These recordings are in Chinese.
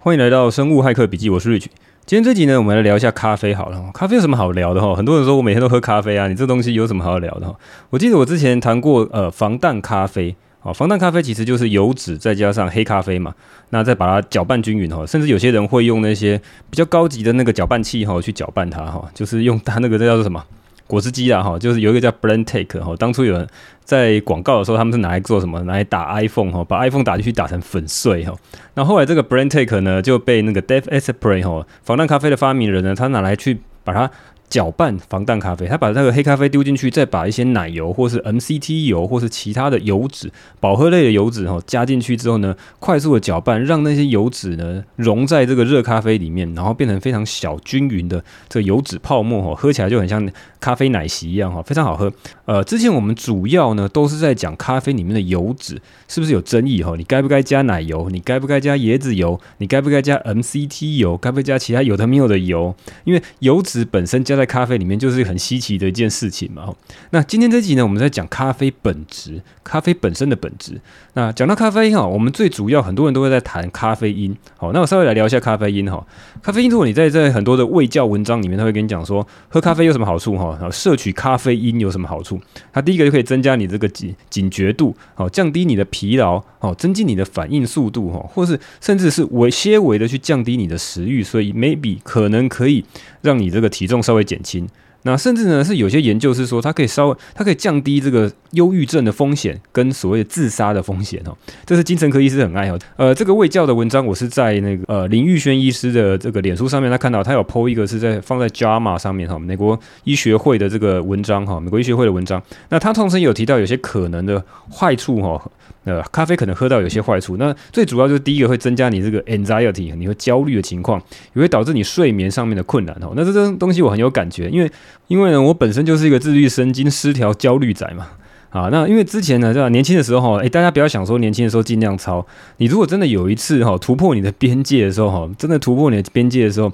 欢迎来到生物骇客笔记，我是 Rich。今天这集呢，我们来聊一下咖啡好了。咖啡有什么好聊的哈？很多人说我每天都喝咖啡啊，你这东西有什么好聊的哈？我记得我之前谈过呃防弹咖啡，啊防弹咖啡其实就是油脂再加上黑咖啡嘛，那再把它搅拌均匀哈，甚至有些人会用那些比较高级的那个搅拌器哈去搅拌它哈，就是用它那个这叫做什么？果汁机啦，哈，就是有一个叫 Blendtec 哈，当初有人在广告的时候，他们是拿来做什么？拿来打 iPhone 哈，把 iPhone 打进去打成粉碎哈。那后来这个 Blendtec 呢就被那个 Dave Asprey 哈，防弹咖啡的发明人呢，他拿来去把它。搅拌防弹咖啡，他把那个黑咖啡丢进去，再把一些奶油或是 MCT 油或是其他的油脂、饱和类的油脂哈加进去之后呢，快速的搅拌，让那些油脂呢溶在这个热咖啡里面，然后变成非常小均匀的这个油脂泡沫哈，喝起来就很像咖啡奶昔一样哈，非常好喝。呃，之前我们主要呢都是在讲咖啡里面的油脂是不是有争议哈？你该不该加奶油？你该不该加椰子油？你该不该加 MCT 油？该不该加其他有的没有的油？因为油脂本身加在咖啡里面就是很稀奇的一件事情嘛。那今天这集呢，我们在讲咖啡本质，咖啡本身的本质。那讲到咖啡因哈，我们最主要很多人都会在谈咖啡因。好，那我稍微来聊一下咖啡因哈。咖啡因，如果你在在很多的卫教文章里面，他会跟你讲说，喝咖啡有什么好处哈？然后摄取咖啡因有什么好处？它第一个就可以增加你这个警警觉度，好，降低你的疲劳，好，增进你的反应速度哈，或是甚至是微些微的去降低你的食欲，所以 maybe 可能可以让你这个体重稍微减轻。那甚至呢，是有些研究是说，它可以稍微，它可以降低这个忧郁症的风险跟所谓的自杀的风险哦。这是精神科医师很爱哦。呃，这个卫教的文章，我是在那个呃林玉轩医师的这个脸书上面，他看到他有 po 一个是在放在 JAMA 上面哈，美国医学会的这个文章哈，美国医学会的文章。那他同时有提到有些可能的坏处哈。呃，咖啡可能喝到有些坏处，那最主要就是第一个会增加你这个 anxiety，你会焦虑的情况，也会导致你睡眠上面的困难哦。那这这东西我很有感觉，因为因为呢，我本身就是一个自律神经失调焦虑仔嘛。啊，那因为之前呢，这样年轻的时候，哎，大家不要想说年轻的时候尽量操，你如果真的有一次哈突破你的边界的时候哈，真的突破你的边界的时候。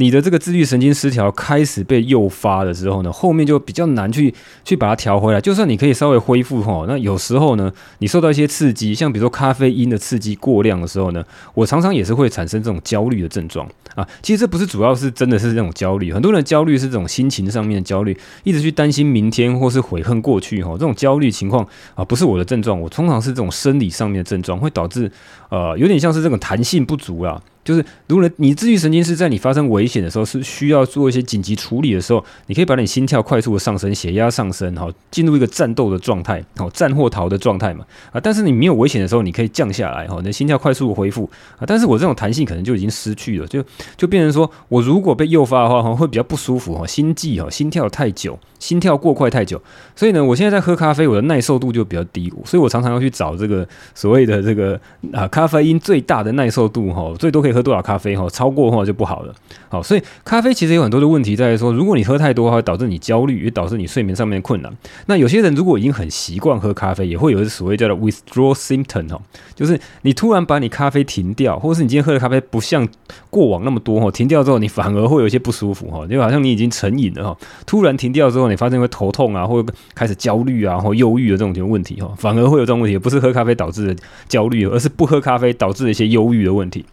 你的这个自律神经失调开始被诱发的时候呢，后面就比较难去去把它调回来。就算你可以稍微恢复哈，那有时候呢，你受到一些刺激，像比如说咖啡因的刺激过量的时候呢，我常常也是会产生这种焦虑的症状啊。其实这不是主要是真的是这种焦虑，很多人焦虑是这种心情上面的焦虑，一直去担心明天或是悔恨过去哈。这种焦虑情况啊，不是我的症状，我通常是这种生理上面的症状，会导致呃有点像是这种弹性不足啊。就是，如果你自律神经是在你发生危险的时候，是需要做一些紧急处理的时候，你可以把你心跳快速的上升，血压上升，好，进入一个战斗的状态，好，战或逃的状态嘛，啊，但是你没有危险的时候，你可以降下来，哈，你的心跳快速的恢复，啊，但是我这种弹性可能就已经失去了，就就变成说我如果被诱发的话，哈，会比较不舒服，哈，心悸，哈，心跳太久，心跳过快太久，所以呢，我现在在喝咖啡，我的耐受度就比较低，所以我常常要去找这个所谓的这个啊，咖啡因最大的耐受度，哈，最多可以喝多少咖啡，哈，超过的话就不好了，好，所以咖啡其实有很多的问题在于说，如果你喝太多的话，会导致你焦虑，也导致你睡眠上面的困难。那有些人如果已经很习惯喝咖啡，也会有所谓叫做 withdraw symptom，哈，就是你突然把你咖啡停掉，或者是你今天喝的咖啡不像过往那么多，哈，停掉之后你反而会有一些不舒服，哈，就好像你已经成瘾了，哈，突然停掉之后，你发现会头痛啊，或开始焦虑啊，或忧郁的这种问题，哈，反而会有这种问题，不是喝咖啡导致的焦虑，而是不喝咖啡导致的一些忧郁的问题。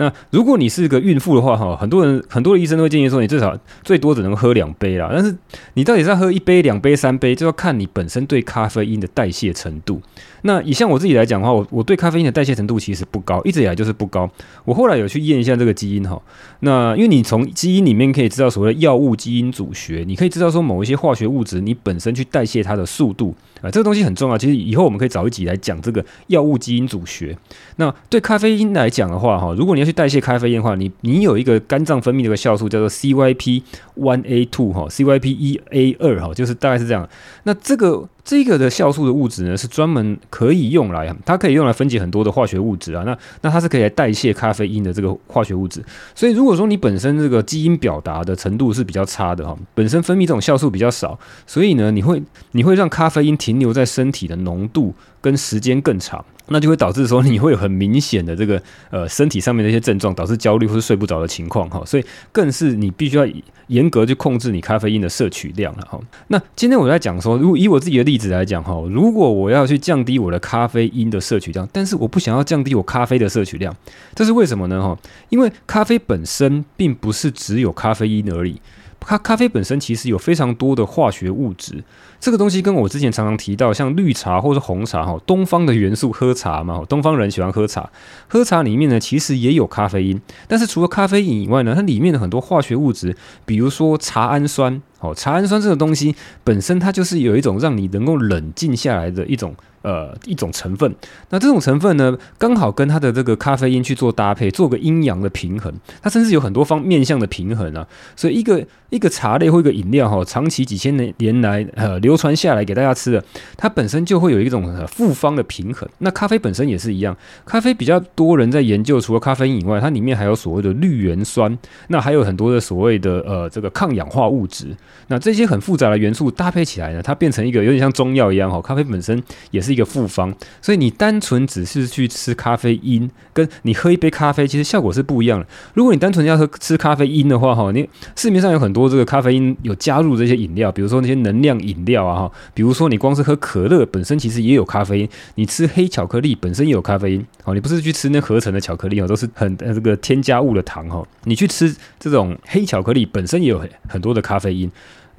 那如果你是个孕妇的话，哈，很多人很多的医生都会建议说，你至少最多只能喝两杯啦。但是你到底是要喝一杯、两杯、三杯，就要看你本身对咖啡因的代谢程度。那以像我自己来讲的话，我我对咖啡因的代谢程度其实不高，一直以来就是不高。我后来有去验一下这个基因哈，那因为你从基因里面可以知道所谓的药物基因组学，你可以知道说某一些化学物质你本身去代谢它的速度啊，这个东西很重要。其实以后我们可以找一集来讲这个药物基因组学。那对咖啡因来讲的话哈，如果你要去代谢咖啡因的话，你你有一个肝脏分泌的一个酵素叫做 CYP one A two 哈，CYP 一 A 二哈，就是大概是这样。那这个。这个的酵素的物质呢，是专门可以用来，它可以用来分解很多的化学物质啊。那那它是可以来代谢咖啡因的这个化学物质。所以如果说你本身这个基因表达的程度是比较差的哈，本身分泌这种酵素比较少，所以呢，你会你会让咖啡因停留在身体的浓度跟时间更长。那就会导致说你会有很明显的这个呃身体上面的一些症状，导致焦虑或是睡不着的情况哈，所以更是你必须要严格去控制你咖啡因的摄取量了哈。那今天我在讲说，如果以我自己的例子来讲哈，如果我要去降低我的咖啡因的摄取量，但是我不想要降低我咖啡的摄取量，这是为什么呢哈？因为咖啡本身并不是只有咖啡因而已。咖咖啡本身其实有非常多的化学物质，这个东西跟我之前常常提到，像绿茶或是红茶哈，东方的元素喝茶嘛，东方人喜欢喝茶，喝茶里面呢其实也有咖啡因，但是除了咖啡因以外呢，它里面的很多化学物质，比如说茶氨酸，哦，茶氨酸这个东西本身它就是有一种让你能够冷静下来的一种。呃，一种成分，那这种成分呢，刚好跟它的这个咖啡因去做搭配，做个阴阳的平衡。它甚至有很多方面向的平衡啊。所以一个一个茶类或一个饮料哈，长期几千年年来呃流流传下来给大家吃的，它本身就会有一种复方的平衡。那咖啡本身也是一样，咖啡比较多人在研究，除了咖啡因以外，它里面还有所谓的绿原酸，那还有很多的所谓的呃这个抗氧化物质。那这些很复杂的元素搭配起来呢，它变成一个有点像中药一样哈。咖啡本身也。是一个复方，所以你单纯只是去吃咖啡因，跟你喝一杯咖啡，其实效果是不一样的。如果你单纯要喝吃咖啡因的话，哈，你市面上有很多这个咖啡因有加入这些饮料，比如说那些能量饮料啊，哈，比如说你光是喝可乐本身其实也有咖啡因，你吃黑巧克力本身也有咖啡因，哦，你不是去吃那合成的巧克力哦，都是很这个添加物的糖哈，你去吃这种黑巧克力本身也有很很多的咖啡因。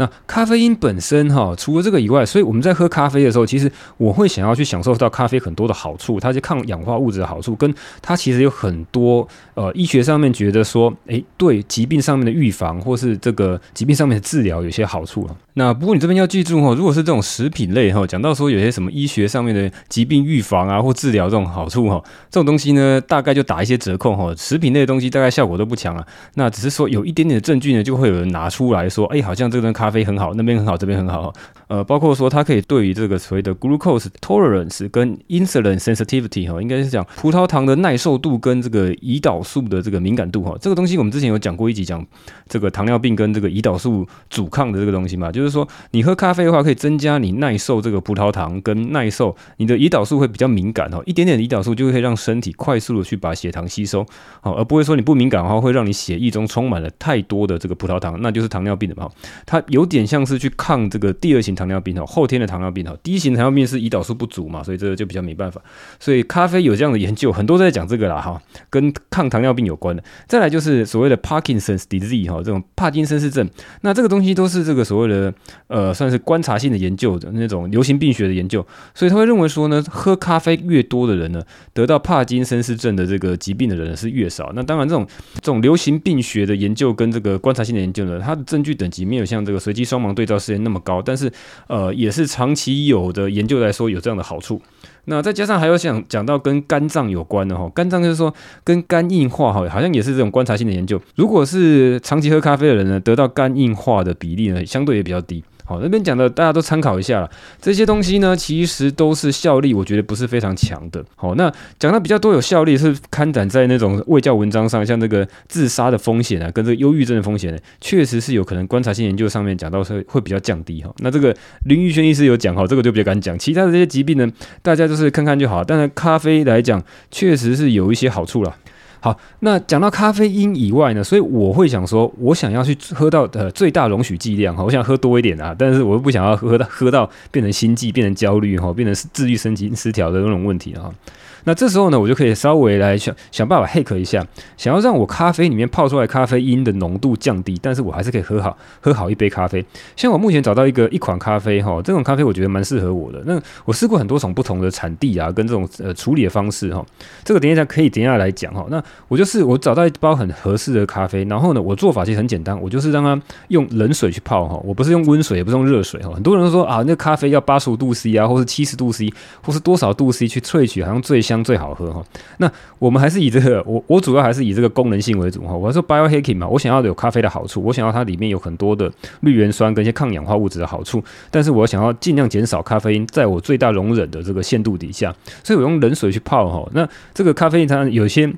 那咖啡因本身哈，除了这个以外，所以我们在喝咖啡的时候，其实我会想要去享受到咖啡很多的好处，它是抗氧化物质的好处，跟它其实有很多呃医学上面觉得说，诶，对疾病上面的预防或是这个疾病上面的治疗有些好处。那不过你这边要记住哈，如果是这种食品类哈，讲到说有些什么医学上面的疾病预防啊或治疗这种好处哈，这种东西呢，大概就打一些折扣哈。食品类的东西大概效果都不强啊，那只是说有一点点的证据呢，就会有人拿出来说，诶，好像这个咖。咖啡很好，那边很好，这边很好。呃，包括说它可以对于这个所谓的 glucose tolerance 跟 insulin sensitivity 哈，应该是讲葡萄糖的耐受度跟这个胰岛素的这个敏感度哈。这个东西我们之前有讲过一集，讲这个糖尿病跟这个胰岛素阻抗的这个东西嘛，就是说你喝咖啡的话，可以增加你耐受这个葡萄糖跟耐受你的胰岛素会比较敏感哈，一点点胰岛素就会让身体快速的去把血糖吸收，好，而不会说你不敏感的话会让你血液中充满了太多的这个葡萄糖，那就是糖尿病的嘛。它有。点像是去抗这个第二型糖尿病哈，后天的糖尿病哈，第一型糖尿病是胰岛素不足嘛，所以这个就比较没办法。所以咖啡有这样的研究，很多都在讲这个啦哈，跟抗糖尿病有关的。再来就是所谓的 Parkinson's disease 哈，这种帕金森氏症，那这个东西都是这个所谓的呃，算是观察性的研究的那种流行病学的研究，所以他会认为说呢，喝咖啡越多的人呢，得到帕金森氏症的这个疾病的人是越少。那当然，这种这种流行病学的研究跟这个观察性的研究呢，它的证据等级没有像这个。随机双盲对照试验那么高，但是呃也是长期有的研究来说有这样的好处。那再加上还有想讲到跟肝脏有关的哈，肝脏就是说跟肝硬化哈，好像也是这种观察性的研究。如果是长期喝咖啡的人呢，得到肝硬化的比例呢，相对也比较低。好，那边讲的大家都参考一下了。这些东西呢，其实都是效力，我觉得不是非常强的。好，那讲的比较多有效力是刊展在那种卫教文章上，像这个自杀的风险啊，跟这个忧郁症的风险，确实是有可能观察性研究上面讲到是会比较降低哈。那这个林玉轩医师有讲哈，这个就比较敢讲。其他的这些疾病呢，大家就是看看就好。但是咖啡来讲，确实是有一些好处了。好，那讲到咖啡因以外呢，所以我会想说，我想要去喝到呃最大容许剂量哈，我想喝多一点啊，但是我又不想要喝到喝到变成心悸、变成焦虑哈，变成自律神经失调的那种问题啊。那这时候呢，我就可以稍微来想想办法 hack 一下，想要让我咖啡里面泡出来咖啡因的浓度降低，但是我还是可以喝好喝好一杯咖啡。像我目前找到一个一款咖啡哈，这种咖啡我觉得蛮适合我的。那我试过很多种不同的产地啊，跟这种呃处理的方式哈，这个等一下可以等下来讲哈。那我就是我找到一包很合适的咖啡，然后呢，我做法其实很简单，我就是让它用冷水去泡哈，我不是用温水，也不是用热水哈。很多人都说啊，那咖啡要八十五度 C 啊，或是七十度 C，或是多少度 C 去萃取，好像最。香最好喝哈，那我们还是以这个，我我主要还是以这个功能性为主哈。我说 biohacking 嘛，我想要有咖啡的好处，我想要它里面有很多的绿原酸跟一些抗氧化物质的好处，但是我想要尽量减少咖啡因在我最大容忍的这个限度底下，所以我用冷水去泡哈。那这个咖啡因它有些。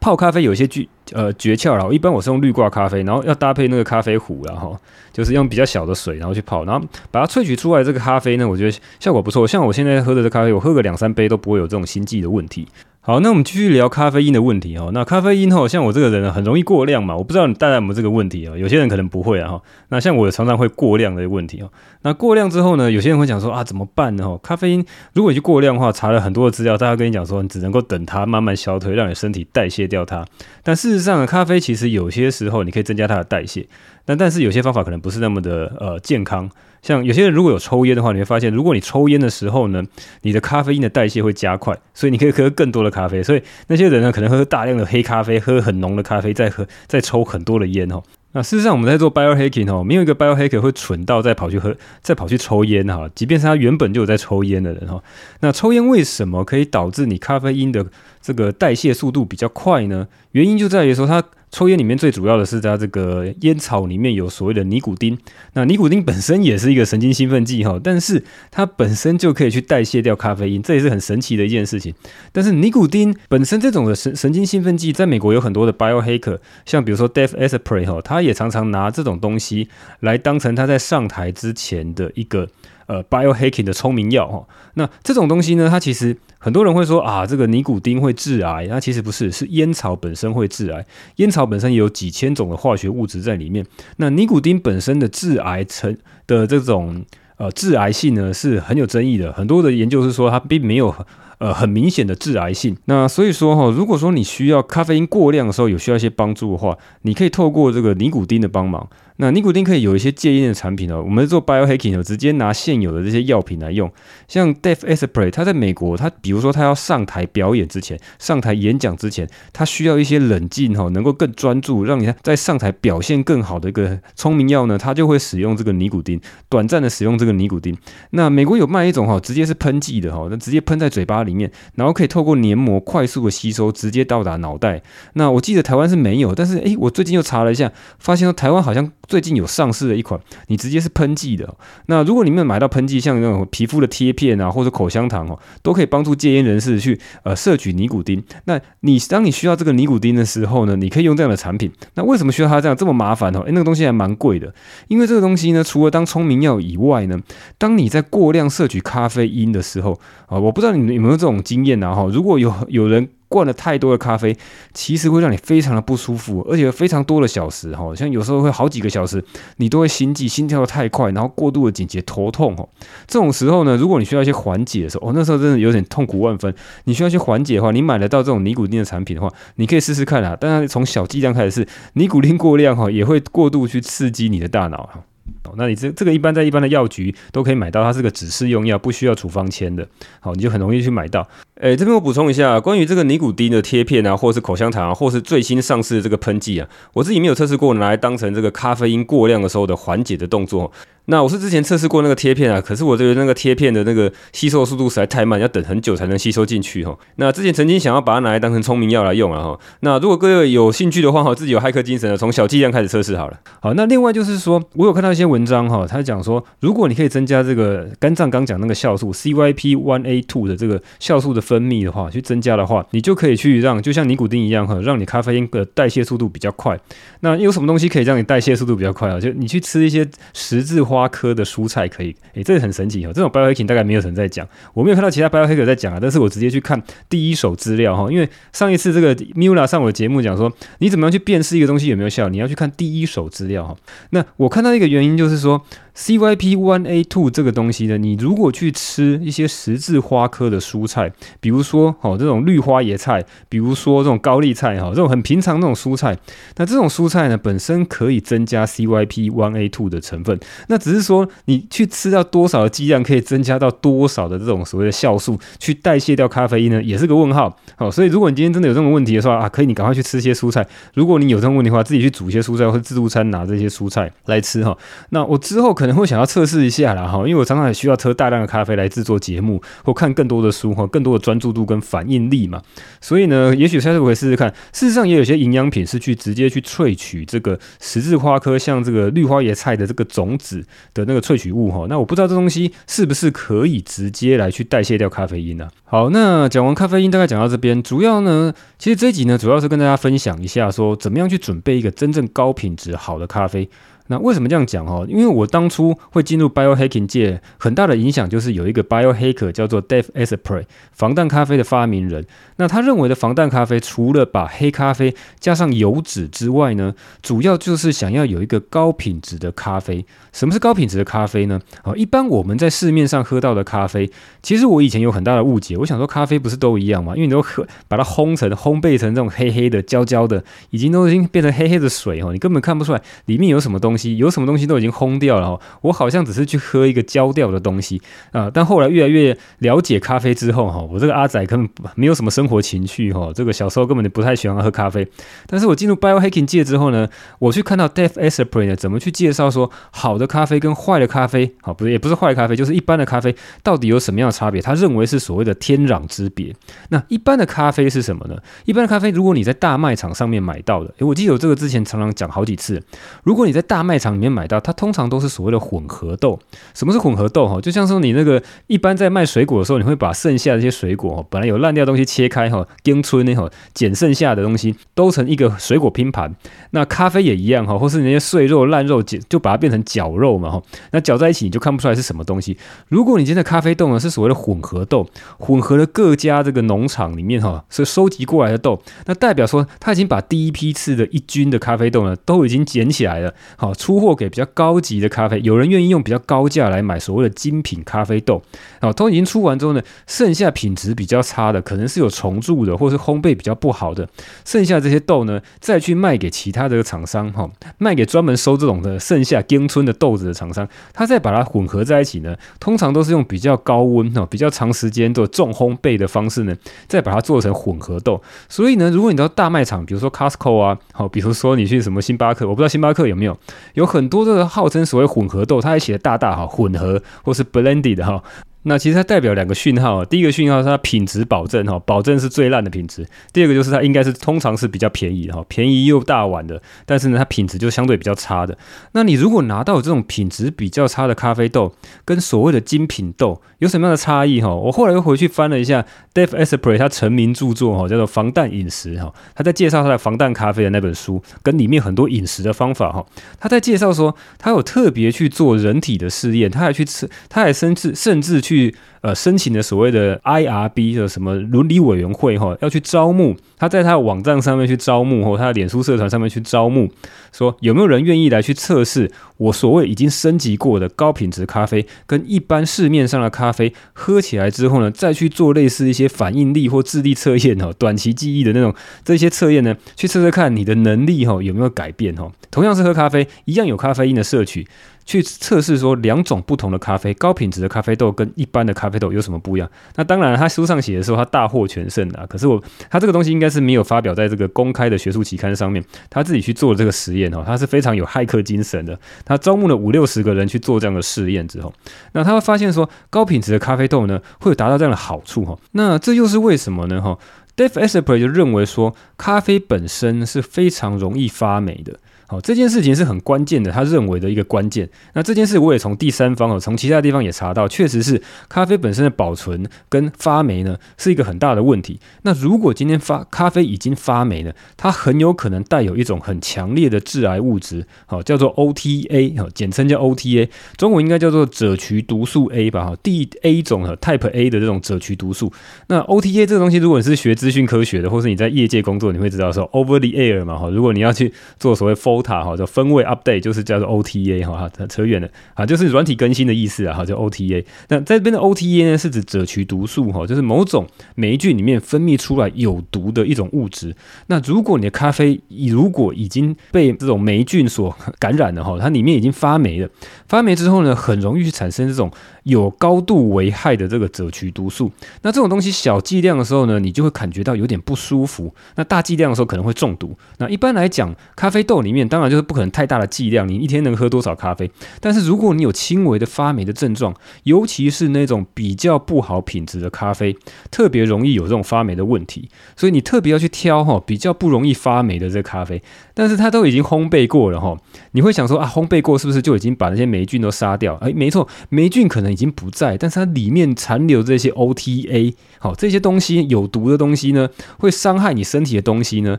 泡咖啡有一些诀呃诀窍啦，一般我是用绿挂咖啡，然后要搭配那个咖啡壶，然后就是用比较小的水，然后去泡，然后把它萃取出来这个咖啡呢，我觉得效果不错。像我现在喝的这咖啡，我喝个两三杯都不会有这种心悸的问题。好，那我们继续聊咖啡因的问题哦。那咖啡因哦，像我这个人呢，很容易过量嘛。我不知道你大家有没有这个问题哦。有些人可能不会啊哈。那像我常常会过量的问题哦。那过量之后呢，有些人会讲说啊，怎么办呢？咖啡因如果你去过量的话，查了很多的资料，大家跟你讲说，你只能够等它慢慢消退，让你身体代谢掉它。但事实上呢，咖啡其实有些时候你可以增加它的代谢。但但是有些方法可能不是那么的呃健康，像有些人如果有抽烟的话，你会发现，如果你抽烟的时候呢，你的咖啡因的代谢会加快，所以你可以喝更多的咖啡。所以那些人呢，可能喝大量的黑咖啡，喝很浓的咖啡，再喝再抽很多的烟哦。那事实上我们在做 biohacking 哦，没有一个 biohacker 会蠢到再跑去喝，再跑去抽烟哈。即便是他原本就有在抽烟的人哈，那抽烟为什么可以导致你咖啡因的这个代谢速度比较快呢？原因就在于说它。抽烟里面最主要的是它这个烟草里面有所谓的尼古丁，那尼古丁本身也是一个神经兴奋剂哈，但是它本身就可以去代谢掉咖啡因，这也是很神奇的一件事情。但是尼古丁本身这种的神神经兴奋剂，在美国有很多的 biohacker，像比如说 Dave Asprey 哈，他也常常拿这种东西来当成他在上台之前的一个。呃，biohacking 的聪明药哈，那这种东西呢，它其实很多人会说啊，这个尼古丁会致癌，那其实不是，是烟草本身会致癌。烟草本身也有几千种的化学物质在里面，那尼古丁本身的致癌成的这种呃致癌性呢，是很有争议的。很多的研究是说它并没有呃很明显的致癌性。那所以说哈，如果说你需要咖啡因过量的时候有需要一些帮助的话，你可以透过这个尼古丁的帮忙。那尼古丁可以有一些戒烟的产品哦，我们做 biohacking 直接拿现有的这些药品来用。像 Dave Asprey，他在美国，他比如说他要上台表演之前，上台演讲之前，他需要一些冷静哈，能够更专注，让你在上台表现更好的一个聪明药呢，他就会使用这个尼古丁，短暂的使用这个尼古丁。那美国有卖一种哈，直接是喷剂的哈，那直接喷在嘴巴里面，然后可以透过黏膜快速的吸收，直接到达脑袋。那我记得台湾是没有，但是诶，我最近又查了一下，发现说台湾好像。最近有上市的一款，你直接是喷剂的。那如果你们买到喷剂，像那种皮肤的贴片啊，或者口香糖哦，都可以帮助戒烟人士去呃摄取尼古丁。那你当你需要这个尼古丁的时候呢，你可以用这样的产品。那为什么需要它这样这么麻烦哦？诶，那个东西还蛮贵的，因为这个东西呢，除了当聪明药以外呢，当你在过量摄取咖啡因的时候啊，我不知道你们有没有这种经验啊哈，如果有有人。灌了太多的咖啡，其实会让你非常的不舒服，而且非常多的小时哈，像有时候会好几个小时，你都会心悸，心跳得太快，然后过度的紧急，头痛哈。这种时候呢，如果你需要一些缓解的时候，哦，那时候真的有点痛苦万分。你需要一些缓解的话，你买得到这种尼古丁的产品的话，你可以试试看啊。当然，从小剂量开始试，尼古丁过量哈，也会过度去刺激你的大脑哈哦。那你这这个一般在一般的药局都可以买到，它是个指示用药，不需要处方签的。好，你就很容易去买到。诶，这边我补充一下，关于这个尼古丁的贴片啊，或是口香糖啊，或是最新上市的这个喷剂啊，我自己没有测试过，拿来当成这个咖啡因过量的时候的缓解的动作。那我是之前测试过那个贴片啊，可是我觉得那个贴片的那个吸收速度实在太慢，要等很久才能吸收进去哈。那之前曾经想要把它拿来当成聪明药来用啊哈。那如果各位有兴趣的话哈，自己有骇客精神的，从小剂量开始测试好了。好，那另外就是说，我有看到一些文章哈，他讲说，如果你可以增加这个肝脏刚讲那个酵素 CYP1A2 的这个酵素的分泌的话，去增加的话，你就可以去让就像尼古丁一样哈，让你咖啡因的代谢速度比较快。那有什么东西可以让你代谢速度比较快啊？就你去吃一些十字花。花科的蔬菜可以，诶，这个很神奇哦。这种 biohacking 大概没有人在讲，我没有看到其他 biohacker 在讲啊。但是我直接去看第一手资料哈，因为上一次这个 Mura 上我的节目讲说，你怎么样去辨识一个东西有没有效，你要去看第一手资料哈。那我看到一个原因就是说。CYP1A2 这个东西呢，你如果去吃一些十字花科的蔬菜，比如说哦这种绿花野菜，比如说这种高丽菜哈，这种很平常那种蔬菜，那这种蔬菜呢本身可以增加 CYP1A2 的成分，那只是说你去吃到多少的剂量可以增加到多少的这种所谓的酵素去代谢掉咖啡因呢，也是个问号。好，所以如果你今天真的有这种问题的话啊，可以你赶快去吃些蔬菜。如果你有这种问题的话，自己去煮一些蔬菜或者自助餐拿这些蔬菜来吃哈。那我之后可能。能会想要测试一下啦哈，因为我常常也需要喝大量的咖啡来制作节目或看更多的书哈，更多的专注度跟反应力嘛。所以呢，也许下次我可以试试看。事实上，也有些营养品是去直接去萃取这个十字花科，像这个绿花椰菜的这个种子的那个萃取物哈。那我不知道这东西是不是可以直接来去代谢掉咖啡因呢？好，那讲完咖啡因，大概讲到这边，主要呢，其实这一集呢，主要是跟大家分享一下说，怎么样去准备一个真正高品质好的咖啡。那为什么这样讲哈？因为我当初会进入 biohacking 界，很大的影响就是有一个 biohacker 叫做 Dave Asprey，防弹咖啡的发明人。那他认为的防弹咖啡，除了把黑咖啡加上油脂之外呢，主要就是想要有一个高品质的咖啡。什么是高品质的咖啡呢？啊，一般我们在市面上喝到的咖啡，其实我以前有很大的误解。我想说，咖啡不是都一样吗？因为你都喝把它烘成、烘焙成这种黑黑的、焦焦的，已经都已经变成黑黑的水哦，你根本看不出来里面有什么东西。有什么东西都已经烘掉了，我好像只是去喝一个焦掉的东西啊。但后来越来越了解咖啡之后哈，我这个阿仔根本没有什么生活情趣哈，这个小时候根本就不太喜欢喝咖啡。但是我进入 biohacking 界之后呢，我去看到 Dave Asprey 呢怎么去介绍说好的咖啡跟坏的咖啡，好不是也不是坏的咖啡，就是一般的咖啡到底有什么样的差别？他认为是所谓的天壤之别。那一般的咖啡是什么呢？一般的咖啡如果你在大卖场上面买到的，诶，我记得我这个之前常常讲好几次，如果你在大卖场里面买到，它通常都是所谓的混合豆。什么是混合豆？哈，就像说你那个一般在卖水果的时候，你会把剩下这些水果，哈本来有烂掉的东西切开，哈，丁村那哈，捡剩下的东西，都成一个水果拼盘。那咖啡也一样，哈，或是那些碎肉、烂肉，捡就把它变成绞肉嘛，哈，那搅在一起你就看不出来是什么东西。如果你今天的咖啡豆呢是所谓的混合豆，混合了各家这个农场里面哈，是收集过来的豆，那代表说他已经把第一批次的一军的咖啡豆呢都已经捡起来了，好出货。给比较高级的咖啡，有人愿意用比较高价来买所谓的精品咖啡豆，好，都已经出完之后呢，剩下品质比较差的，可能是有虫蛀的，或是烘焙比较不好的，剩下这些豆呢，再去卖给其他的厂商，哈，卖给专门收这种的剩下丁春的豆子的厂商，他再把它混合在一起呢，通常都是用比较高温，哈，比较长时间做重烘焙的方式呢，再把它做成混合豆。所以呢，如果你到大卖场，比如说 Costco 啊，好，比如说你去什么星巴克，我不知道星巴克有没有，有很。多这个号称所谓混合豆，它还写的大大哈，混合或是 blended 哈。那其实它代表两个讯号，第一个讯号是它品质保证哈，保证是最烂的品质；第二个就是它应该是通常是比较便宜的哈，便宜又大碗的，但是呢，它品质就相对比较差的。那你如果拿到这种品质比较差的咖啡豆，跟所谓的精品豆有什么样的差异哈？我后来又回去翻了一下 Dave Asprey 他成名著作哈，叫做《防弹饮食》哈，他在介绍他的防弹咖啡的那本书，跟里面很多饮食的方法哈，他在介绍说他有特别去做人体的试验，他还去吃，他还甚至甚至去。去呃申请的所谓的 IRB 的什么伦理委员会哈，要去招募，他在他的网站上面去招募或他的脸书社团上面去招募，说有没有人愿意来去测试我所谓已经升级过的高品质咖啡，跟一般市面上的咖啡喝起来之后呢，再去做类似一些反应力或智力测验哈，短期记忆的那种这些测验呢，去测测看你的能力哈有没有改变哈。同样是喝咖啡，一样有咖啡因的摄取。去测试说两种不同的咖啡，高品质的咖啡豆跟一般的咖啡豆有什么不一样？那当然，他书上写的时候他大获全胜啊。可是我他这个东西应该是没有发表在这个公开的学术期刊上面，他自己去做这个实验哦，他是非常有骇客精神的。他招募了五六十个人去做这样的试验之后，那他会发现说高品质的咖啡豆呢会有达到这样的好处哈。那这又是为什么呢？哈，Dave Asprey 就认为说咖啡本身是非常容易发霉的。好，这件事情是很关键的，他认为的一个关键。那这件事我也从第三方哦，从其他地方也查到，确实是咖啡本身的保存跟发霉呢是一个很大的问题。那如果今天发咖啡已经发霉了，它很有可能带有一种很强烈的致癌物质，好，叫做 OTA，好，简称叫 OTA，中文应该叫做赭曲毒素 A 吧，哈，第 A 种哈 Type A 的这种赭曲毒素。那 OTA 这个东西，如果你是学资讯科学的，或是你在业界工作，你会知道说 Over the Air 嘛，哈，如果你要去做所谓 OTA 哈，叫分位 update，就是叫做 OTA 哈，扯远了啊，就是软体更新的意思啊，哈，叫 OTA。那在这边的 OTA 呢，是指赭曲毒素哈，就是某种霉菌里面分泌出来有毒的一种物质。那如果你的咖啡如果已经被这种霉菌所感染了哈，它里面已经发霉了，发霉之后呢，很容易去产生这种有高度危害的这个赭曲毒素。那这种东西小剂量的时候呢，你就会感觉到有点不舒服。那大剂量的时候可能会中毒。那一般来讲，咖啡豆里面当然就是不可能太大的剂量，你一天能喝多少咖啡？但是如果你有轻微的发霉的症状，尤其是那种比较不好品质的咖啡，特别容易有这种发霉的问题。所以你特别要去挑哈比较不容易发霉的这咖啡。但是它都已经烘焙过了哈，你会想说啊，烘焙过是不是就已经把那些霉菌都杀掉？哎，没错，霉菌可能已经不在，但是它里面残留这些 OTA，好，这些东西有毒的东西呢，会伤害你身体的东西呢。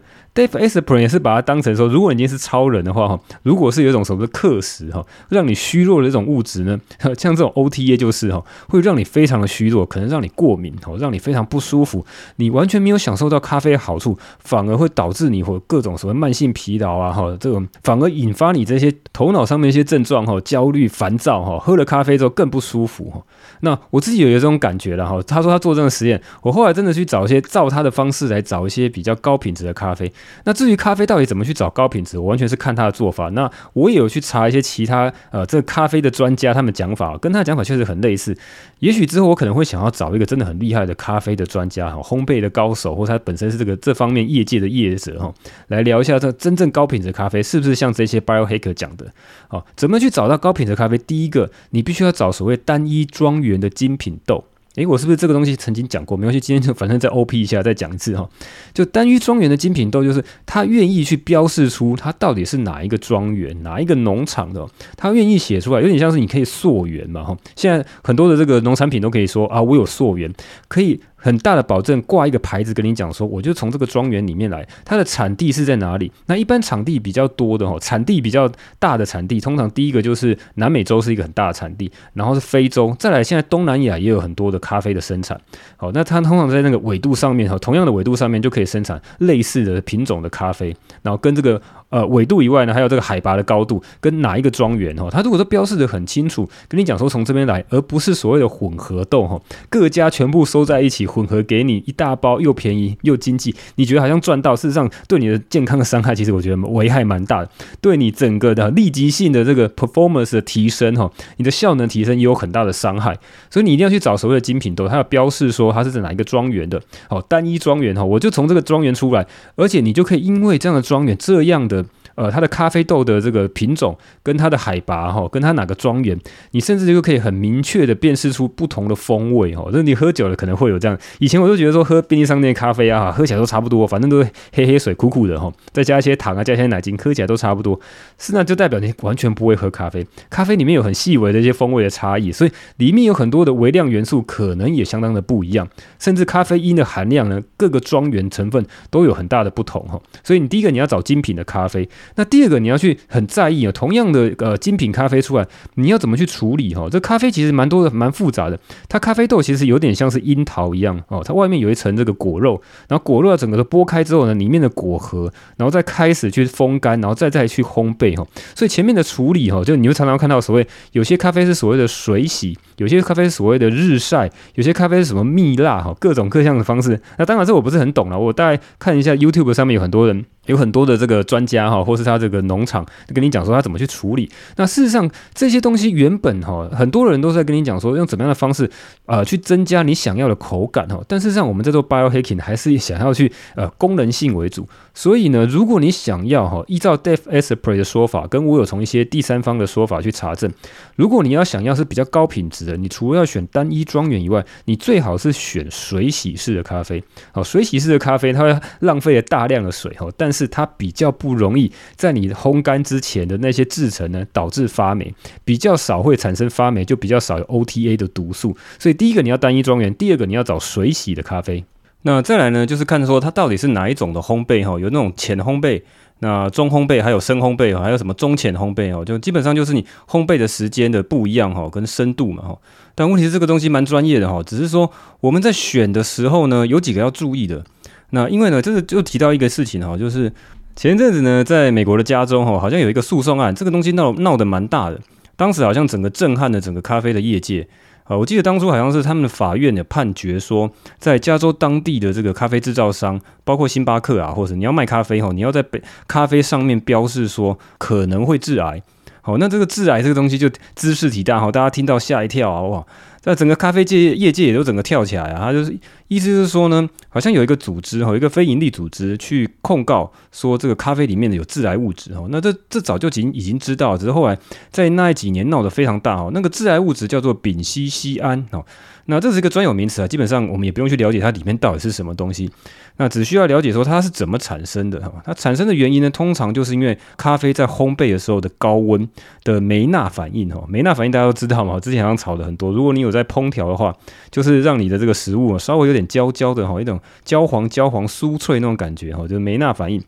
Dave Asprey 也是把它当成说，如果你已经是超人的话哈，如果是有一种什么克时哈，让你虚弱的这种物质呢，像这种 OTA 就是哈，会让你非常的虚弱，可能让你过敏哈，让你非常不舒服，你完全没有享受到咖啡的好处，反而会导致你或各种什么慢性疲劳啊哈，这种反而引发你这些头脑上面一些症状哈，焦虑、烦躁哈，喝了咖啡之后更不舒服哈。那我自己有一种感觉了哈，他说他做这个实验，我后来真的去找一些照他的方式来找一些比较高品质的咖啡。那至于咖啡到底怎么去找高品质，我完全是看他的做法。那我也有去查一些其他呃这个咖啡的专家他们讲法，跟他的讲法确实很类似。也许之后我可能会想要找一个真的很厉害的咖啡的专家哈，烘焙的高手，或他本身是这个这方面业界的业者哈，来聊一下这真正高品质咖啡是不是像这些 biohacker 讲的。好，怎么去找到高品质咖啡？第一个，你必须要找所谓单一庄园的精品豆。诶，我是不是这个东西曾经讲过？没关系，今天就反正再 OP 一下，再讲一次哈。就单一庄园的精品豆，就是他愿意去标示出他到底是哪一个庄园、哪一个农场的，他愿意写出来，有点像是你可以溯源嘛哈。现在很多的这个农产品都可以说啊，我有溯源，可以。很大的保证，挂一个牌子跟你讲说，我就从这个庄园里面来，它的产地是在哪里？那一般产地比较多的哈，产地比较大的产地，通常第一个就是南美洲是一个很大的产地，然后是非洲，再来现在东南亚也有很多的咖啡的生产。好，那它通常在那个纬度上面哈，同样的纬度上面就可以生产类似的品种的咖啡，然后跟这个。呃，纬度以外呢，还有这个海拔的高度跟哪一个庄园哈，它如果都标示得很清楚，跟你讲说从这边来，而不是所谓的混合豆哈，各家全部收在一起混合给你一大包，又便宜又经济，你觉得好像赚到，事实上对你的健康的伤害，其实我觉得危害蛮大的，对你整个的立即性的这个 performance 的提升哈，你的效能提升也有很大的伤害，所以你一定要去找所谓的精品豆，它要标示说它是在哪一个庄园的，哦，单一庄园哈，我就从这个庄园出来，而且你就可以因为这样的庄园这样的。呃，它的咖啡豆的这个品种跟它的海拔哈，跟它哪个庄园，你甚至就可以很明确的辨识出不同的风味哈。这你喝久了可能会有这样。以前我都觉得说喝便利商店咖啡啊，喝起来都差不多，反正都是黑黑水苦苦的哈，再加一些糖啊，加一些奶精，喝起来都差不多。是那就代表你完全不会喝咖啡。咖啡里面有很细微的一些风味的差异，所以里面有很多的微量元素可能也相当的不一样，甚至咖啡因的含量呢，各个庄园成分都有很大的不同哈。所以你第一个你要找精品的咖啡。那第二个你要去很在意啊，同样的呃精品咖啡出来，你要怎么去处理哈？这咖啡其实蛮多的，蛮复杂的。它咖啡豆其实有点像是樱桃一样哦，它外面有一层这个果肉，然后果肉整个都剥开之后呢，里面的果核，然后再开始去风干，然后再再去烘焙哈。所以前面的处理哈，就你会常常看到所谓有些咖啡是所谓的水洗，有些咖啡是所谓的日晒，有些咖啡是什么蜜蜡哈，各种各样的方式。那当然这我不是很懂了，我大概看一下 YouTube 上面有很多人。有很多的这个专家哈，或是他这个农场跟你讲说他怎么去处理。那事实上这些东西原本哈，很多人都在跟你讲说用怎么样的方式啊去增加你想要的口感哈。但事实上我们在做 biohacking 还是想要去呃功能性为主。所以呢，如果你想要哈，依照 Dave Asprey 的说法，跟我有从一些第三方的说法去查证，如果你要想要是比较高品质的，你除了要选单一庄园以外，你最好是选水洗式的咖啡。好，水洗式的咖啡它会浪费了大量的水哈，但是是它比较不容易在你烘干之前的那些制程呢，导致发霉，比较少会产生发霉，就比较少有 OTA 的毒素。所以第一个你要单一庄园，第二个你要找水洗的咖啡。那再来呢，就是看说它到底是哪一种的烘焙哈，有那种浅烘焙、那中烘焙，还有深烘焙，还有什么中浅烘焙哦，就基本上就是你烘焙的时间的不一样哈，跟深度嘛哈。但问题是这个东西蛮专业的哈，只是说我们在选的时候呢，有几个要注意的。那因为呢，这个就提到一个事情哈，就是前阵子呢，在美国的加州哈，好像有一个诉讼案，这个东西闹闹得蛮大的，当时好像整个震撼了整个咖啡的业界啊。我记得当初好像是他们的法院的判决说，在加州当地的这个咖啡制造商，包括星巴克啊，或者你要卖咖啡哈，你要在杯咖啡上面标示说可能会致癌。好，那这个致癌这个东西就兹事体大哈，大家听到吓一跳啊哇！在整个咖啡界业界也都整个跳起来啊，他就是意思是说呢，好像有一个组织哈，一个非营利组织去控告说这个咖啡里面的有致癌物质哈。那这这早就已经已经知道，只是后来在那几年闹得非常大哦。那个致癌物质叫做丙烯酰胺哦。那这是一个专有名词啊，基本上我们也不用去了解它里面到底是什么东西，那只需要了解说它是怎么产生的哈。它产生的原因呢，通常就是因为咖啡在烘焙的时候的高温的梅纳反应哈。梅纳反应大家都知道嘛，之前好像炒的很多。如果你有在烹调的话，就是让你的这个食物稍微有点焦焦的哈，一种焦黄焦黄酥脆那种感觉哈，就是梅纳反应。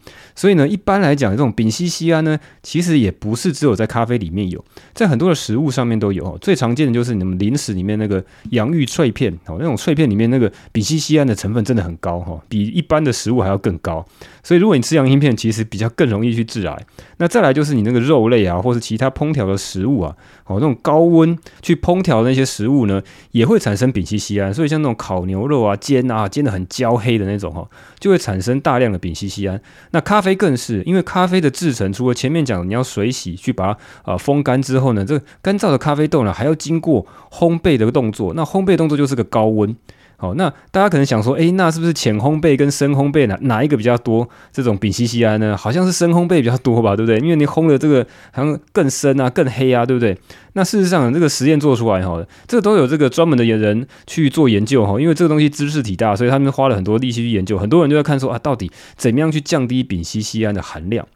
所以呢，一般来讲，这种丙烯酰胺呢，其实也不是只有在咖啡里面有，在很多的食物上面都有。最常见的就是你们零食里面那个洋芋。脆片哦，那种脆片里面那个丙烯酰胺的成分真的很高哈，比一般的食物还要更高。所以如果你吃洋芋片，其实比较更容易去致癌。那再来就是你那个肉类啊，或是其他烹调的食物啊，哦，那种高温去烹调那些食物呢，也会产生丙烯酰胺。所以像那种烤牛肉啊、煎啊、煎得很焦黑的那种哈，就会产生大量的丙烯酰胺。那咖啡更是，因为咖啡的制成，除了前面讲你要水洗去把它啊风干之后呢，这个干燥的咖啡豆呢，还要经过烘焙的动作。那烘焙动作就是个高温。好，那大家可能想说，诶，那是不是浅烘焙跟深烘焙哪哪一个比较多？这种丙烯酰胺呢？好像是深烘焙比较多吧，对不对？因为你烘的这个好像更深啊、更黑啊，对不对？那事实上，这个实验做出来哈，这都有这个专门的人去做研究哈，因为这个东西知识体大，所以他们花了很多力气去研究。很多人就在看说啊，到底怎么样去降低丙烯酰胺的含量？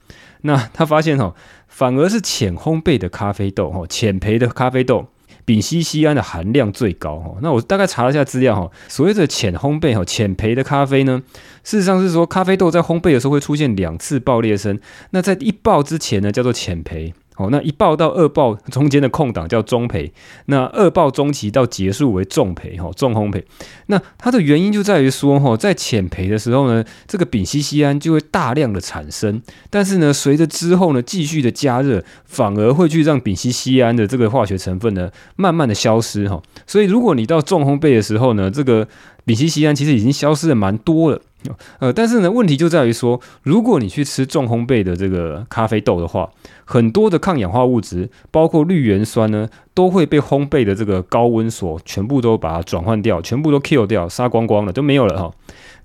那他发现哈，反而是浅烘焙的咖啡豆哈，浅焙的咖啡豆。丙烯酰胺的含量最高哈，那我大概查了一下资料哈，所谓的浅烘焙哈，浅焙的咖啡呢，事实上是说咖啡豆在烘焙的时候会出现两次爆裂声，那在一爆之前呢，叫做浅焙。哦，那一爆到二爆中间的空档叫中焙，那二爆中期到结束为重焙，哈，重烘焙。那它的原因就在于说，哈，在浅培的时候呢，这个丙烯酰胺就会大量的产生，但是呢，随着之后呢继续的加热，反而会去让丙烯酰胺的这个化学成分呢慢慢的消失，哈。所以如果你到重烘焙的时候呢，这个丙烯酰胺其实已经消失的蛮多了。呃，但是呢，问题就在于说，如果你去吃重烘焙的这个咖啡豆的话，很多的抗氧化物质，包括绿原酸呢，都会被烘焙的这个高温所全部都把它转换掉，全部都 kill 掉，杀光光了，都没有了哈。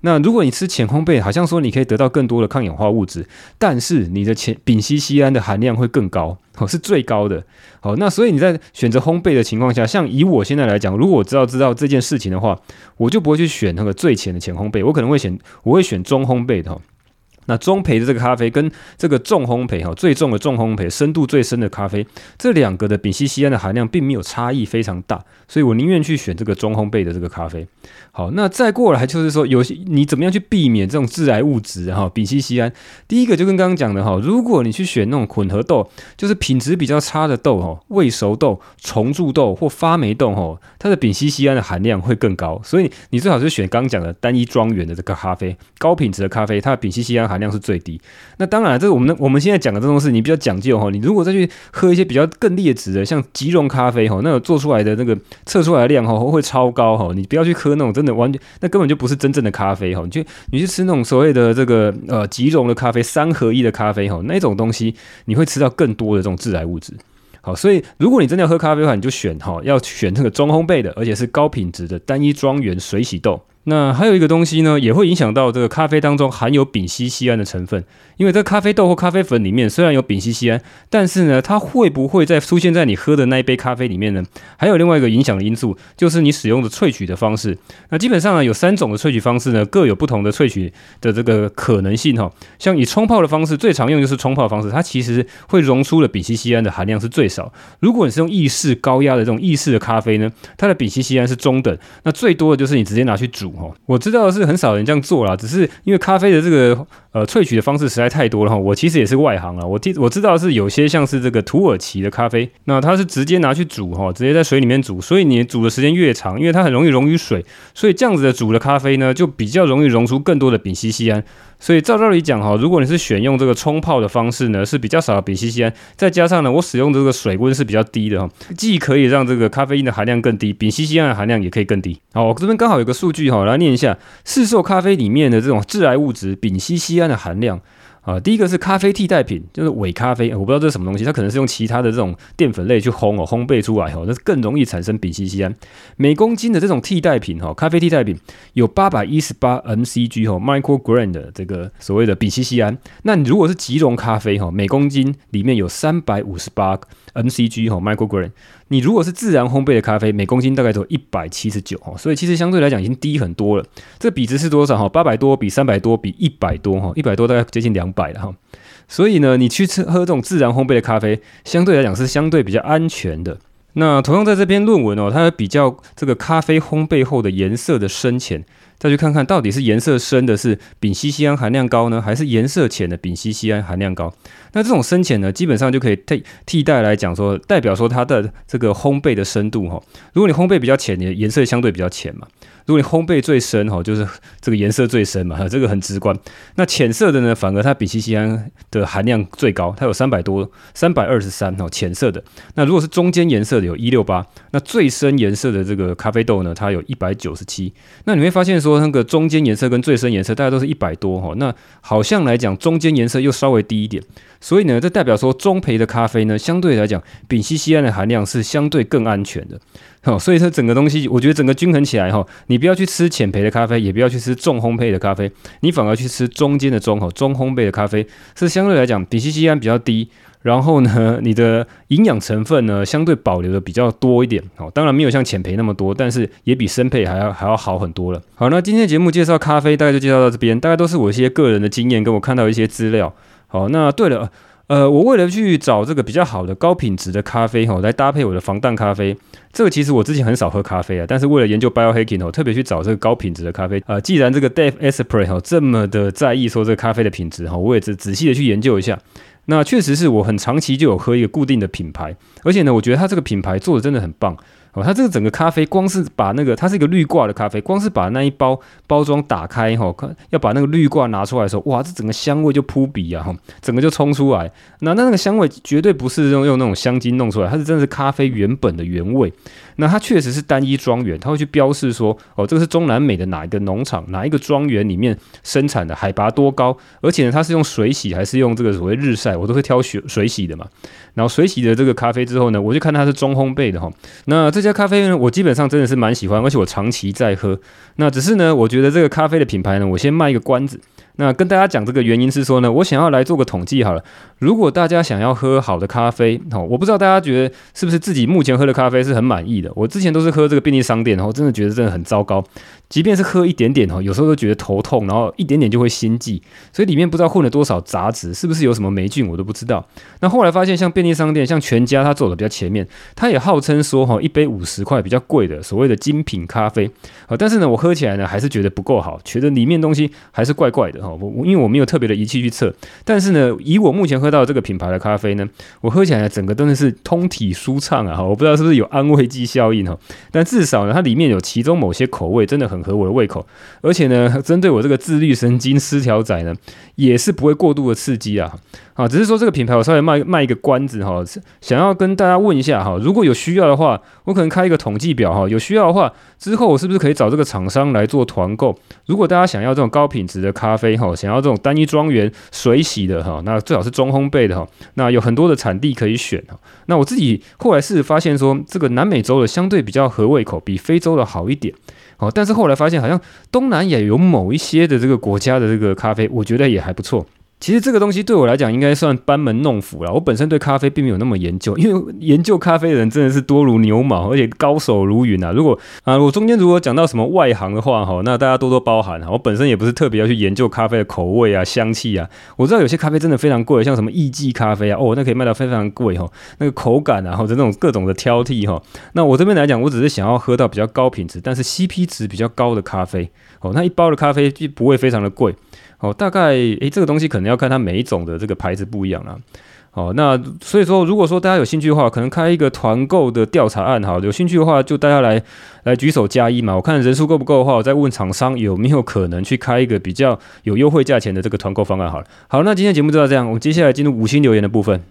那如果你吃浅烘焙，好像说你可以得到更多的抗氧化物质，但是你的前丙烯酰胺的含量会更高，哦，是最高的。好，那所以你在选择烘焙的情况下，像以我现在来讲，如果我知道知道这件事情的话，我就不会去选那个最浅的浅烘焙，我可能会选我会选中烘焙的。那中焙的这个咖啡跟这个重烘焙哈，最重的重烘焙，深度最深的咖啡，这两个的丙烯酰胺的含量并没有差异非常大，所以我宁愿去选这个中烘焙的这个咖啡。好，那再过来就是说，有些你怎么样去避免这种致癌物质哈？丙烯酰胺，第一个就跟刚刚讲的哈，如果你去选那种混合豆，就是品质比较差的豆哈，未熟豆、虫蛀豆或发霉豆哈，它的丙烯酰胺的含量会更高，所以你最好是选刚讲的单一庄园的这个咖啡，高品质的咖啡，它的丙烯酰胺含量是最低。那当然，这是我们我们现在讲的这种事，你比较讲究哈。你如果再去喝一些比较更劣质的，像即溶咖啡哈，那个做出来的那个测出来的量哈会超高哈。你不要去喝那种真的完全，那根本就不是真正的咖啡哈。你去你去吃那种所谓的这个呃即溶的咖啡，三合一的咖啡哈，那种东西你会吃到更多的这种致癌物质。好，所以如果你真的要喝咖啡的话，你就选哈，要选这个中烘焙的，而且是高品质的单一庄园水洗豆。那还有一个东西呢，也会影响到这个咖啡当中含有丙烯酰胺的成分。因为这咖啡豆或咖啡粉里面虽然有丙烯酰胺，但是呢，它会不会再出现在你喝的那一杯咖啡里面呢？还有另外一个影响的因素，就是你使用的萃取的方式。那基本上呢，有三种的萃取方式呢，各有不同的萃取的这个可能性哈。像以冲泡的方式，最常用就是冲泡方式，它其实会溶出的丙烯酰胺的含量是最少。如果你是用意式高压的这种意式的咖啡呢，它的丙烯酰胺是中等，那最多的就是你直接拿去煮。我知道的是很少人这样做啦，只是因为咖啡的这个呃萃取的方式实在太多了哈。我其实也是外行啊，我听我知道是有些像是这个土耳其的咖啡，那它是直接拿去煮哈，直接在水里面煮，所以你煮的时间越长，因为它很容易溶于水，所以这样子的煮的咖啡呢，就比较容易溶出更多的丙烯酰胺。所以照道理讲哈，如果你是选用这个冲泡的方式呢，是比较少的丙烯酰胺，再加上呢，我使用这个水温是比较低的哈，既可以让这个咖啡因的含量更低，丙烯酰胺的含量也可以更低。好，我这边刚好有个数据哈，来念一下市售咖啡里面的这种致癌物质丙烯酰胺的含量。啊，第一个是咖啡替代品，就是伪咖啡，我不知道这是什么东西，它可能是用其他的这种淀粉类去烘哦，烘焙出来哦，那是更容易产生丙烯酰胺。每公斤的这种替代品哈，咖啡替代品有八百一十八 mcg 哈，microgram 的这个所谓的丙烯酰胺。那你如果是即溶咖啡哈，每公斤里面有三百五十八 mcg 哈，microgram。你如果是自然烘焙的咖啡，每公斤大概只有一百七十九哈，所以其实相对来讲已经低很多了。这比值是多少哈？八百多比三百多比一百多哈，一百多大概接近两百了哈。所以呢，你去吃喝这种自然烘焙的咖啡，相对来讲是相对比较安全的。那同样在这篇论文哦，它比较这个咖啡烘焙后的颜色的深浅。再去看看到底是颜色深的是丙烯酰胺含量高呢，还是颜色浅的丙烯酰胺含量高？那这种深浅呢，基本上就可以替替代来讲说，代表说它的这个烘焙的深度哈。如果你烘焙比较浅，你的颜色相对比较浅嘛。如果你烘焙最深哈，就是这个颜色最深嘛，这个很直观。那浅色的呢，反而它丙烯酰胺的含量最高，它有三百多，三百二十三哦，浅色的。那如果是中间颜色的有一六八，那最深颜色的这个咖啡豆呢，它有一百九十七。那你会发现说，那个中间颜色跟最深颜色大概都是一百多哈，那好像来讲中间颜色又稍微低一点。所以呢，这代表说中培的咖啡呢，相对来讲丙烯酰胺的含量是相对更安全的。好，所以它整个东西，我觉得整个均衡起来哈，你不要去吃浅焙的咖啡，也不要去吃重烘焙的咖啡，你反而去吃中间的中哈中烘焙的咖啡，是相对来讲比西西安比较低，然后呢，你的营养成分呢相对保留的比较多一点。哦，当然没有像浅焙那么多，但是也比深焙还要还要好很多了。好，那今天的节目介绍咖啡，大概就介绍到这边，大概都是我一些个人的经验，跟我看到一些资料。好，那对了。呃，我为了去找这个比较好的高品质的咖啡哈，来搭配我的防弹咖啡。这个其实我之前很少喝咖啡啊，但是为了研究 biohacking 哦，特别去找这个高品质的咖啡。呃，既然这个 Dave Asprey 哈这么的在意说这个咖啡的品质哈，我也仔仔细的去研究一下。那确实是我很长期就有喝一个固定的品牌，而且呢，我觉得它这个品牌做的真的很棒。哦，它这个整个咖啡，光是把那个，它是一个绿挂的咖啡，光是把那一包包装打开，哈，要把那个绿挂拿出来的时候，哇，这整个香味就扑鼻啊，哈，整个就冲出来。那那那个香味绝对不是用用那种香精弄出来，它是真的是咖啡原本的原味。那它确实是单一庄园，它会去标示说，哦，这个是中南美的哪一个农场，哪一个庄园里面生产的，海拔多高，而且呢，它是用水洗还是用这个所谓日晒，我都会挑水水洗的嘛。然后水洗的这个咖啡之后呢，我就看它是中烘焙的哈。那这家咖啡呢，我基本上真的是蛮喜欢，而且我长期在喝。那只是呢，我觉得这个咖啡的品牌呢，我先卖一个关子。那跟大家讲这个原因是说呢，我想要来做个统计好了。如果大家想要喝好的咖啡，哦，我不知道大家觉得是不是自己目前喝的咖啡是很满意的。我之前都是喝这个便利商店，然后真的觉得真的很糟糕。即便是喝一点点哦，有时候都觉得头痛，然后一点点就会心悸，所以里面不知道混了多少杂质，是不是有什么霉菌，我都不知道。那后来发现，像便利商店，像全家，它走的比较前面，它也号称说哈，一杯五十块比较贵的所谓的精品咖啡，啊，但是呢，我喝起来呢还是觉得不够好，觉得里面东西还是怪怪的哈。我因为我没有特别的仪器去测，但是呢，以我目前喝到这个品牌的咖啡呢，我喝起来整个真的是通体舒畅啊哈，我不知道是不是有安慰剂效应哈，但至少呢，它里面有其中某些口味真的很合我的胃口，而且呢，针对我这个自律神经失调仔呢，也是不会过度的刺激啊。啊，只是说这个品牌我稍微卖卖一个关子哈，想要跟大家问一下哈，如果有需要的话，我可能开一个统计表哈，有需要的话之后我是不是可以找这个厂商来做团购？如果大家想要这种高品质的咖啡哈，想要这种单一庄园水洗的哈，那最好是中烘焙的哈，那有很多的产地可以选哈。那我自己后来是发现说，这个南美洲的相对比较合胃口，比非洲的好一点。哦，但是后来发现好像东南亚有某一些的这个国家的这个咖啡，我觉得也还不错。其实这个东西对我来讲应该算班门弄斧了。我本身对咖啡并没有那么研究，因为研究咖啡的人真的是多如牛毛，而且高手如云啊。如果啊，我中间如果讲到什么外行的话哈，那大家多多包涵哈。我本身也不是特别要去研究咖啡的口味啊、香气啊。我知道有些咖啡真的非常贵，像什么艺妓咖啡啊，哦，那可以卖到非常贵哈。那个口感啊，或者那种各种的挑剔哈。那我这边来讲，我只是想要喝到比较高品质，但是 CP 值比较高的咖啡。哦，那一包的咖啡就不会非常的贵。哦，大概诶，这个东西可能要看它每一种的这个牌子不一样啦。哦，那所以说，如果说大家有兴趣的话，可能开一个团购的调查案，哈，有兴趣的话就大家来来举手加一嘛。我看人数够不够的话，我再问厂商有没有可能去开一个比较有优惠价钱的这个团购方案。好了，好，那今天节目就到这样，我们接下来进入五星留言的部分。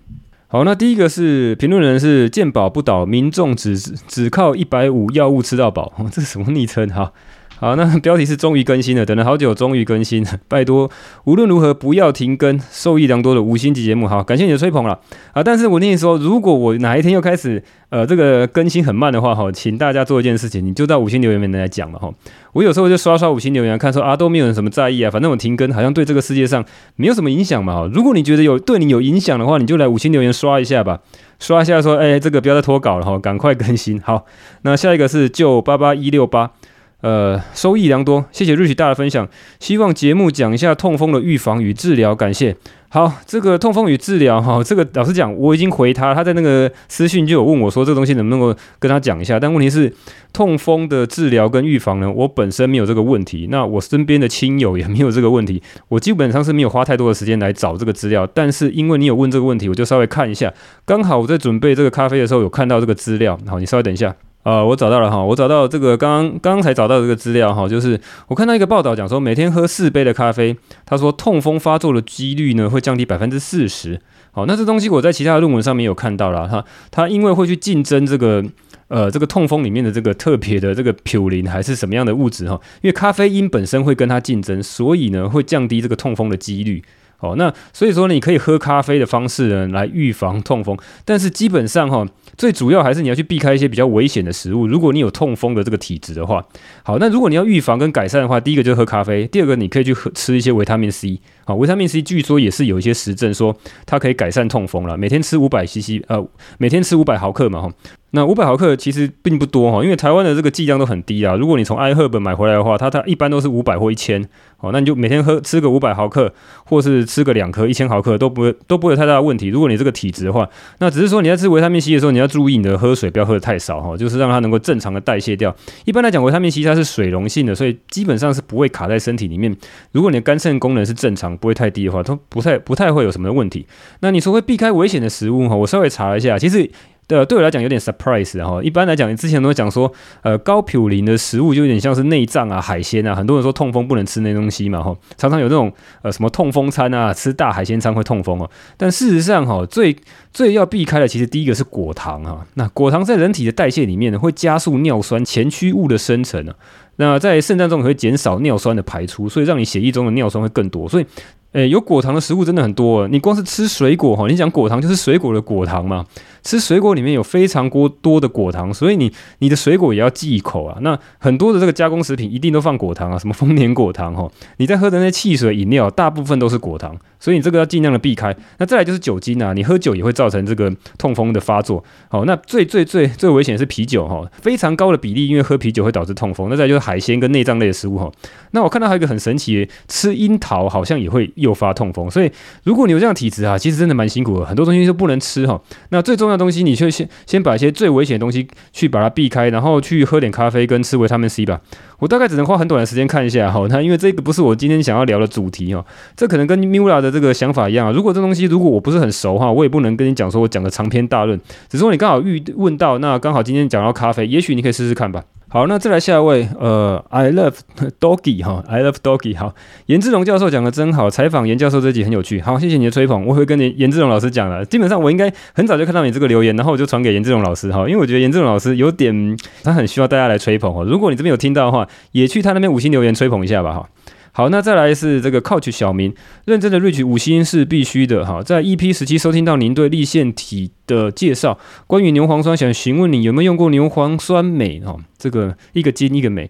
好，那第一个是评论人是鉴宝不倒，民众只只靠一百五药物吃到饱，这是什么昵称哈？好，那标题是终于更新了，等了好久，终于更新了，拜托，无论如何不要停更，受益良多的五星级节目，好，感谢你的吹捧了啊！但是我跟你说，如果我哪一天又开始呃这个更新很慢的话，哈，请大家做一件事情，你就到五星留言里面来讲嘛，哈，我有时候就刷刷五星留言，看说啊都没有人什么在意啊，反正我停更好像对这个世界上没有什么影响嘛，哈，如果你觉得有对你有影响的话，你就来五星留言刷一下吧，刷一下说，哎，这个不要再拖稿了哈，赶快更新，好，那下一个是就八八一六八。呃，收益良多，谢谢 Rich 大的分享。希望节目讲一下痛风的预防与治疗，感谢。好，这个痛风与治疗，哈，这个老实讲，我已经回他，他在那个私讯就有问我说，这个东西能不能够跟他讲一下？但问题是，痛风的治疗跟预防呢，我本身没有这个问题，那我身边的亲友也没有这个问题，我基本上是没有花太多的时间来找这个资料。但是因为你有问这个问题，我就稍微看一下。刚好我在准备这个咖啡的时候，有看到这个资料。好，你稍微等一下。呃，我找到了哈，我找到这个刚刚才找到这个资料哈，就是我看到一个报道讲说，每天喝四杯的咖啡，他说痛风发作的几率呢会降低百分之四十。好，那这东西我在其他的论文上面有看到了哈，它因为会去竞争这个呃这个痛风里面的这个特别的这个嘌呤还是什么样的物质哈，因为咖啡因本身会跟它竞争，所以呢会降低这个痛风的几率。哦，那所以说呢，你可以喝咖啡的方式呢来预防痛风，但是基本上哈，最主要还是你要去避开一些比较危险的食物。如果你有痛风的这个体质的话，好，那如果你要预防跟改善的话，第一个就是喝咖啡，第二个你可以去喝吃一些维他命 C。好，维他命 C 据说也是有一些实证说它可以改善痛风了，每天吃五百 CC，呃，每天吃五百毫克嘛哈。那五百毫克其实并不多哈，因为台湾的这个剂量都很低啊。如果你从 iHerb 买回来的话，它它一般都是五百或一千，哦，那你就每天喝吃个五百毫克，或是吃个两颗一千毫克都不会都不会有太大的问题。如果你这个体质的话，那只是说你在吃维他命 C 的时候，你要注意你的喝水不要喝得太少哈，就是让它能够正常的代谢掉。一般来讲，维他命 C 它是水溶性的，所以基本上是不会卡在身体里面。如果你的肝肾功能是正常，不会太低的话，它不太不太会有什么问题。那你说会避开危险的食物哈，我稍微查了一下，其实。对，对我来讲有点 surprise 哈。一般来讲，之前都讲说，呃，高嘌呤的食物就有点像是内脏啊、海鲜啊。很多人说痛风不能吃那东西嘛，哈，常常有那种呃什么痛风餐啊，吃大海鲜餐会痛风哦。但事实上，哈，最最要避开的，其实第一个是果糖哈。那果糖在人体的代谢里面呢，会加速尿酸前驱物的生成啊。那在肾脏中也会减少尿酸的排出，所以让你血液中的尿酸会更多。所以诶，有果糖的食物真的很多。你光是吃水果哈，你讲果糖就是水果的果糖嘛。吃水果里面有非常多多的果糖，所以你你的水果也要忌口啊。那很多的这个加工食品一定都放果糖啊，什么丰年果糖哈。你在喝的那些汽水饮料，大部分都是果糖，所以你这个要尽量的避开。那再来就是酒精啊，你喝酒也会造成这个痛风的发作。好，那最最最最危险是啤酒哈，非常高的比例，因为喝啤酒会导致痛风。那再就是海鲜跟内脏类的食物哈。那我看到还有一个很神奇，吃樱桃好像也会诱发痛风。所以如果你有这样体质啊，其实真的蛮辛苦的，很多东西都不能吃哈。那最重要的东西，你就先先把一些最危险的东西去把它避开，然后去喝点咖啡跟吃维他命 C 吧。我大概只能花很短的时间看一下哈。那因为这个不是我今天想要聊的主题哈，这可能跟 Miula 的这个想法一样啊。如果这东西如果我不是很熟哈，我也不能跟你讲说我讲个长篇大论。只是说你刚好遇问到，那刚好今天讲到咖啡，也许你可以试试看吧。好，那再来下一位，呃，I love Doggy 哈，I love Doggy 好，严志龙教授讲的真好，采访严教授这集很有趣，好，谢谢你的吹捧，我会跟你严志龙老师讲了，基本上我应该很早就看到你这个留言，然后我就传给严志龙老师哈，因为我觉得严志龙老师有点，他很需要大家来吹捧哦，如果你这边有听到的话，也去他那边五星留言吹捧一下吧哈。好，那再来是这个 Coach 小明，认真的 Rich 五星是必须的哈。在 EP 十七收听到您对立腺体的介绍，关于牛磺酸，想询问你有没有用过牛磺酸镁哈？这个一个金一个镁，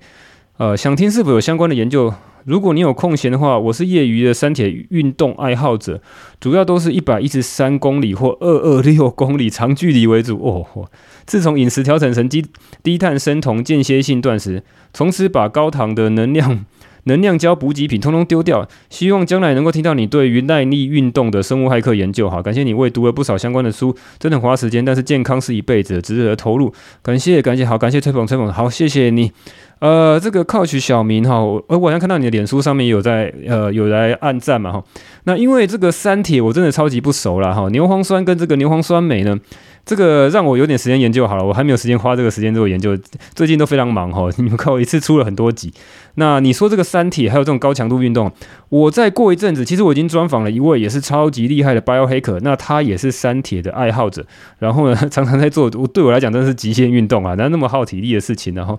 呃，想听是否有相关的研究。如果你有空闲的话，我是业余的山铁运动爱好者，主要都是一百一十三公里或二二六 公里长距离为主哦。自从饮食调整成低低碳生酮间歇性断食，从此把高糖的能量。能量胶补给品通通丢掉，希望将来能够听到你对于耐力运动的生物骇客研究。哈，感谢你，为读了不少相关的书，真的很花时间，但是健康是一辈子，值得投入。感谢感谢，好，感谢吹捧吹捧，好，谢谢你。呃，这个 Coach 小明哈，我我好像看到你的脸书上面有在呃有来按赞嘛哈。那因为这个三铁我真的超级不熟了哈，牛磺酸跟这个牛磺酸镁呢。这个让我有点时间研究好了，我还没有时间花这个时间做研究，最近都非常忙哈。你们看我一次出了很多集，那你说这个三铁还有这种高强度运动，我再过一阵子，其实我已经专访了一位也是超级厉害的 biohacker，那他也是三铁的爱好者，然后呢 常常在做，对我来讲真的是极限运动啊，哪那么耗体力的事情，然后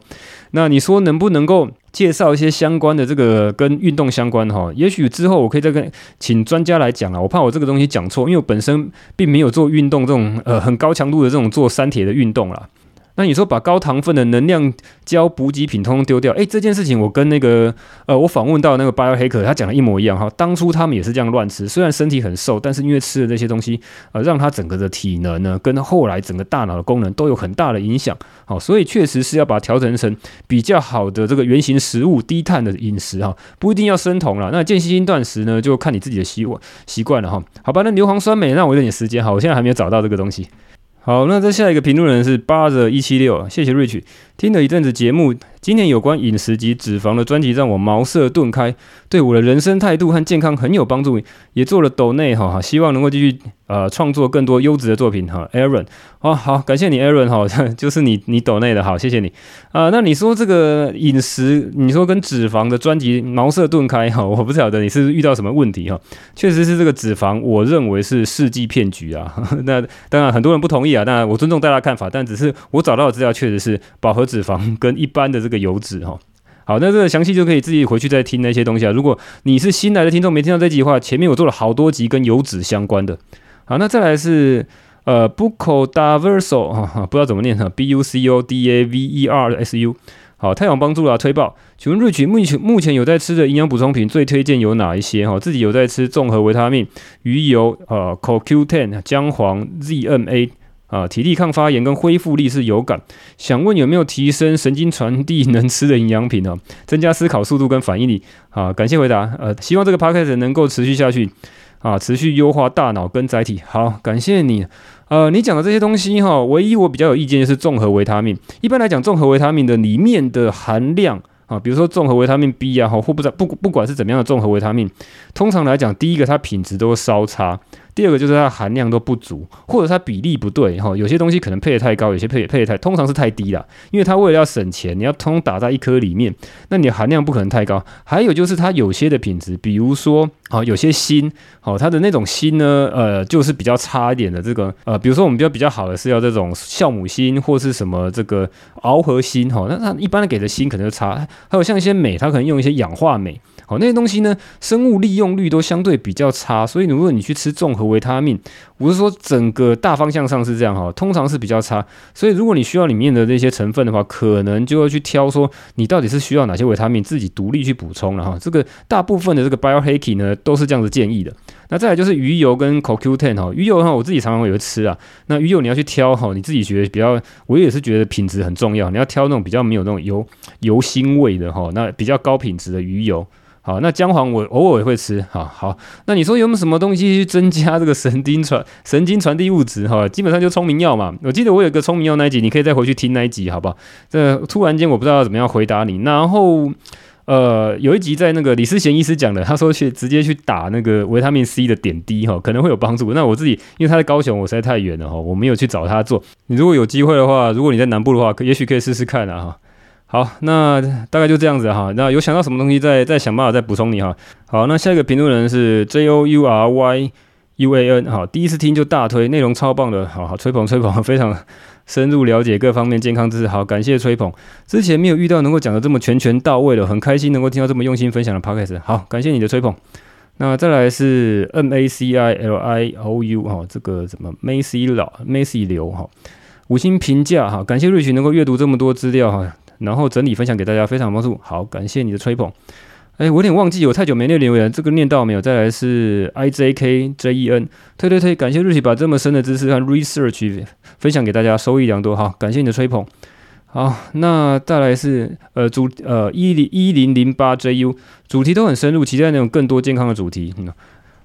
那你说能不能够介绍一些相关的这个跟运动相关哈，也许之后我可以再跟请专家来讲啊，我怕我这个东西讲错，因为我本身并没有做运动这种呃很高强度的这种做三铁的运动了。那你说把高糖分的能量胶补给品通通丢掉，诶，这件事情我跟那个呃，我访问到那个 Biohacker，他讲的一模一样哈。当初他们也是这样乱吃，虽然身体很瘦，但是因为吃了这些东西，呃，让他整个的体能呢，跟后来整个大脑的功能都有很大的影响。好，所以确实是要把它调整成比较好的这个原型食物、低碳的饮食哈，不一定要生酮了。那间歇性断食呢，就看你自己的习惯习惯了哈。好吧，那硫磺酸镁，那我有点时间哈，我现在还没有找到这个东西。好，那在下一个评论人是八折一七六，谢谢 Rich，听了一阵子节目。今年有关饮食及脂肪的专辑让我茅塞顿开，对我的人生态度和健康很有帮助，也做了抖内哈，希望能够继续呃创作更多优质的作品哈。Aaron，好好感谢你 Aaron 哈，就是你你抖内的好，谢谢你啊、那你说这个饮食，你说跟脂肪的专辑茅塞顿开哈，我不晓得你是不是遇到什么问题哈。确实是这个脂肪，我认为是世纪骗局啊。那当然很多人不同意啊，当然我尊重大家看法，但只是我找到的资料确实是饱和脂肪跟一般的这个。油脂哈，好，那这个详细就可以自己回去再听那些东西啊。如果你是新来的听众，没听到这集的话，前面我做了好多集跟油脂相关的。好，那再来是呃，Buco Daverso 哈，不知道怎么念哈，B U C O D A V E R S U。好，太阳帮助了推爆。请问瑞奇目前目前有在吃的营养补充品，最推荐有哪一些哈？自己有在吃综合维他命、鱼油、呃，CoQ10、姜黄、ZMA。啊，体力抗发炎跟恢复力是有感。想问有没有提升神经传递能吃的营养品呢？增加思考速度跟反应力。啊，感谢回答。呃，希望这个 podcast 能够持续下去。啊，持续优化大脑跟载体。好，感谢你。呃，你讲的这些东西哈，唯一我比较有意见就是综合维他命。一般来讲，综合维他命的里面的含量啊，比如说综合维他命 B 啊，或不知道不不管是怎么样的综合维他命，通常来讲，第一个它品质都稍差。第二个就是它含量都不足，或者它比例不对哈，有些东西可能配得太高，有些配配得太，通常是太低了，因为它为了要省钱，你要通打在一颗里面，那你的含量不可能太高。还有就是它有些的品质，比如说啊，有些锌，好，它的那种锌呢，呃，就是比较差一点的这个，呃，比如说我们比较比较好的是要这种酵母锌或是什么这个螯合锌哈，那它一般的给的锌可能就差，还有像一些镁，它可能用一些氧化镁。好，那些东西呢，生物利用率都相对比较差，所以如果你去吃综合维他命，我是说整个大方向上是这样哈，通常是比较差。所以如果你需要里面的那些成分的话，可能就要去挑说你到底是需要哪些维他命，自己独立去补充了哈。这个大部分的这个 biohacking 呢，都是这样子建议的。那再来就是鱼油跟 CoQ10 哈，鱼油的话我自己常常会吃啊。那鱼油你要去挑哈，你自己觉得比较，我也是觉得品质很重要，你要挑那种比较没有那种油油腥味的哈，那比较高品质的鱼油。好，那姜黄我偶尔也会吃。好好，那你说有没有什么东西去增加这个神经传神经传递物质？哈，基本上就聪明药嘛。我记得我有个聪明药那一集，你可以再回去听那一集，好不好？这突然间我不知道要怎么样回答你。然后呃，有一集在那个李思贤医师讲的，他说去直接去打那个维他命 C 的点滴，哈，可能会有帮助。那我自己因为他在高雄，我实在太远了，哈，我没有去找他做。你如果有机会的话，如果你在南部的话，可也许可以试试看啊，哈。好，那大概就这样子哈。那有想到什么东西再再想办法再补充你哈。好，那下一个评论人是 J O U R Y U A N 好，第一次听就大推，内容超棒的，好好吹捧吹捧，非常深入了解各方面健康知识，好，感谢吹捧。之前没有遇到能够讲得这么全全到位的，很开心能够听到这么用心分享的 Podcast，好，感谢你的吹捧。那再来是 M A C I L I O U 哈，这个怎么 Macy 老 Macy 刘哈，五星评价哈，感谢瑞群能够阅读这么多资料哈。然后整理分享给大家，非常帮助。好，感谢你的吹捧。哎，我有点忘记，我太久没念留言，这个念到没有？再来是 I J K J E N，推推推，感谢瑞奇把这么深的知识和 research 分享给大家，收益良多。好，感谢你的吹捧。好，那再来是呃主呃一零一零零八 J U，主题都很深入，期待那种更多健康的主题。嗯，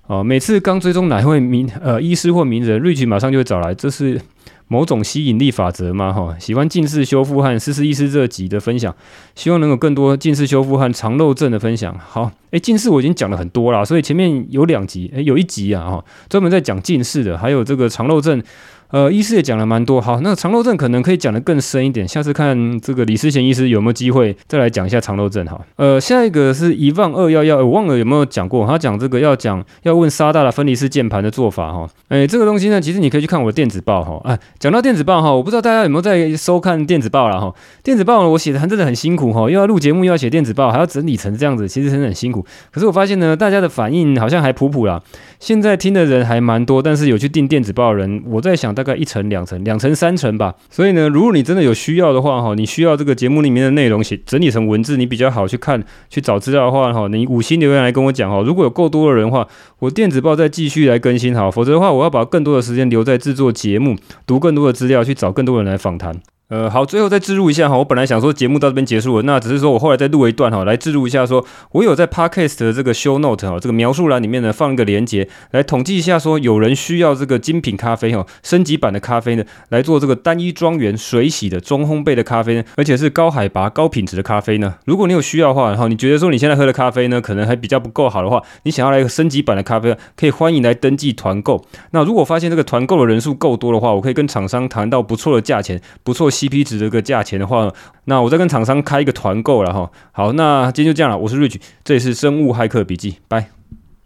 哦，每次刚追踪哪位名呃医师或名人，瑞奇马上就会找来，这是。某种吸引力法则嘛？哈，喜欢近视修复和思思医师这集的分享，希望能有更多近视修复和肠漏症的分享。好，诶、近视我已经讲了很多啦，所以前面有两集，诶，有一集啊，哈，专门在讲近视的，还有这个肠漏症。呃，医师也讲了蛮多，好，那肠漏症可能可以讲得更深一点，下次看这个李思贤医师有没有机会再来讲一下肠漏症哈。呃，下一个是一万二幺幺，我忘了有没有讲过，他讲这个要讲要问沙大的分离式键盘的做法哈。哎，这个东西呢，其实你可以去看我的电子报哈。哎，讲到电子报哈，我不知道大家有没有在收看电子报了哈。电子报，我写的还真的很辛苦哈，又要录节目又要写电子报，还要整理成这样子，其实真的很辛苦。可是我发现呢，大家的反应好像还普普啦。现在听的人还蛮多，但是有去订电子报的人，我在想大概一层两层。两层三层吧，所以呢，如果你真的有需要的话，哈，你需要这个节目里面的内容写整理成文字，你比较好去看去找资料的话，哈，你五星留言来跟我讲，哈，如果有够多的人的话，我电子报再继续来更新，哈，否则的话，我要把更多的时间留在制作节目，读更多的资料，去找更多人来访谈。呃，好，最后再置入一下哈，我本来想说节目到这边结束了，那只是说我后来再录一段哈，来置入一下说，我有在 Podcast 的这个 Show Note 哈，这个描述栏里面呢放一个连接，来统计一下说有人需要这个精品咖啡哈，升级版的咖啡呢，来做这个单一庄园水洗的中烘焙的咖啡呢，而且是高海拔高品质的咖啡呢。如果你有需要的话，然后你觉得说你现在喝的咖啡呢，可能还比较不够好的话，你想要来一个升级版的咖啡，可以欢迎来登记团购。那如果发现这个团购的人数够多的话，我可以跟厂商谈到不错的价钱，不错 CP 值这个。价钱的话，那我再跟厂商开一个团购了哈。好，那今天就这样了。我是 Rich，这里是生物骇客笔记，拜。